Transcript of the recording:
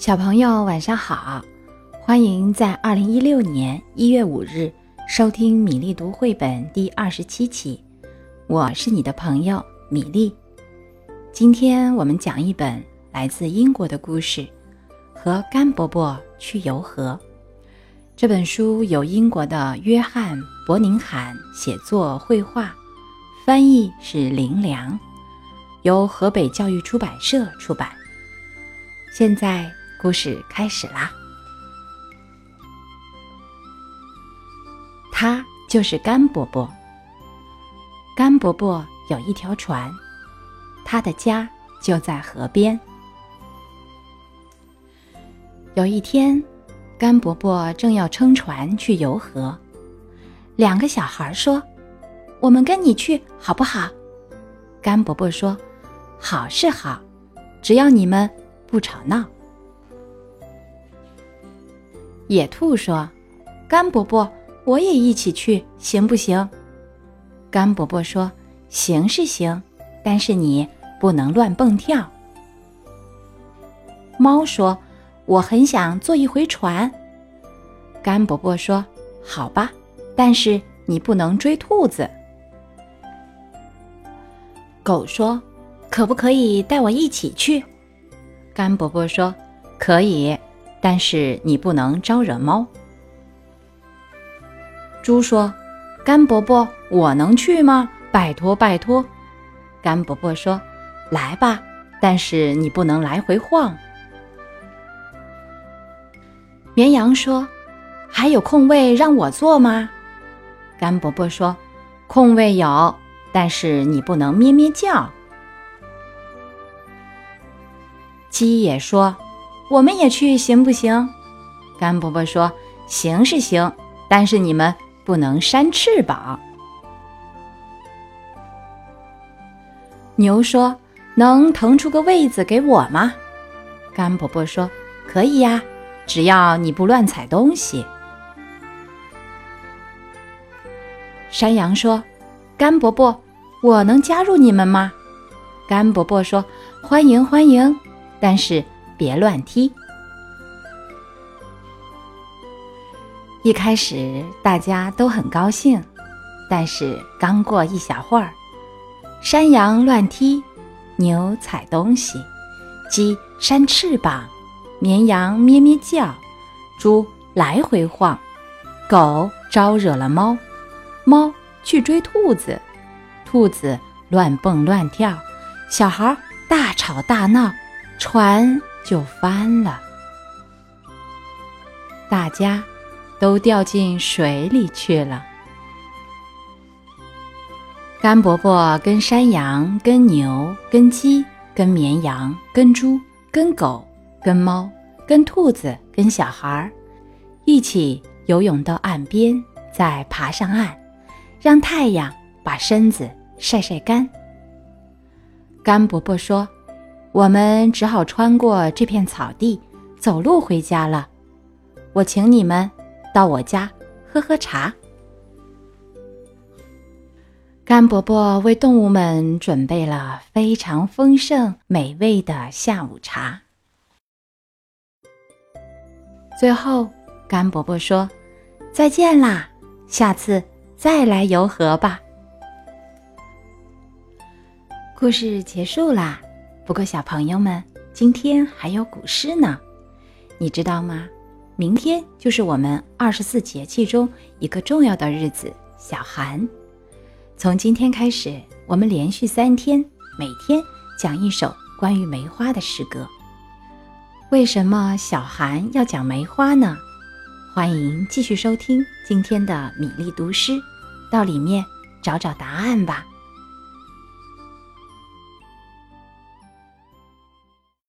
小朋友晚上好，欢迎在二零一六年一月五日收听米粒读绘本第二十七期。我是你的朋友米粒。今天我们讲一本来自英国的故事，《和甘伯伯去游河》。这本书由英国的约翰·伯宁罕写作、绘画，翻译是林良，由河北教育出版社出版。现在故事开始啦。他就是甘伯伯。甘伯伯有一条船，他的家就在河边。有一天，甘伯伯正要撑船去游河，两个小孩说：“我们跟你去好不好？”甘伯伯说：“好是好，只要你们不吵闹。”野兔说：“甘伯伯，我也一起去，行不行？”甘伯伯说：“行是行，但是你不能乱蹦跳。”猫说：“我很想坐一回船。”甘伯伯说：“好吧，但是你不能追兔子。”狗说：“可不可以带我一起去？”甘伯伯说：“可以，但是你不能招惹猫。”猪说。甘伯伯，我能去吗？拜托，拜托！甘伯伯说：“来吧，但是你不能来回晃。”绵羊说：“还有空位让我坐吗？”甘伯伯说：“空位有，但是你不能咩咩叫。”鸡也说：“我们也去行不行？”甘伯伯说：“行是行，但是你们。”不能扇翅膀。牛说：“能腾出个位子给我吗？”甘伯伯说：“可以呀，只要你不乱踩东西。”山羊说：“甘伯伯，我能加入你们吗？”甘伯伯说：“欢迎欢迎，但是别乱踢。”一开始大家都很高兴，但是刚过一小会儿，山羊乱踢，牛踩东西，鸡扇翅膀，绵羊咩咩叫，猪来回晃，狗招惹了猫，猫去追兔子，兔子乱蹦乱跳，小孩大吵大闹，船就翻了，大家。都掉进水里去了。甘伯伯跟山羊、跟牛、跟鸡、跟绵羊、跟猪、跟狗、跟猫、跟兔子、跟小孩儿，一起游泳到岸边，再爬上岸，让太阳把身子晒晒干。甘伯伯说：“我们只好穿过这片草地，走路回家了。我请你们。”到我家喝喝茶。甘伯伯为动物们准备了非常丰盛美味的下午茶。最后，甘伯伯说：“再见啦，下次再来游河吧。”故事结束啦。不过，小朋友们，今天还有古诗呢，你知道吗？明天就是我们二十四节气中一个重要的日子——小寒。从今天开始，我们连续三天，每天讲一首关于梅花的诗歌。为什么小寒要讲梅花呢？欢迎继续收听今天的米粒读诗，到里面找找答案吧。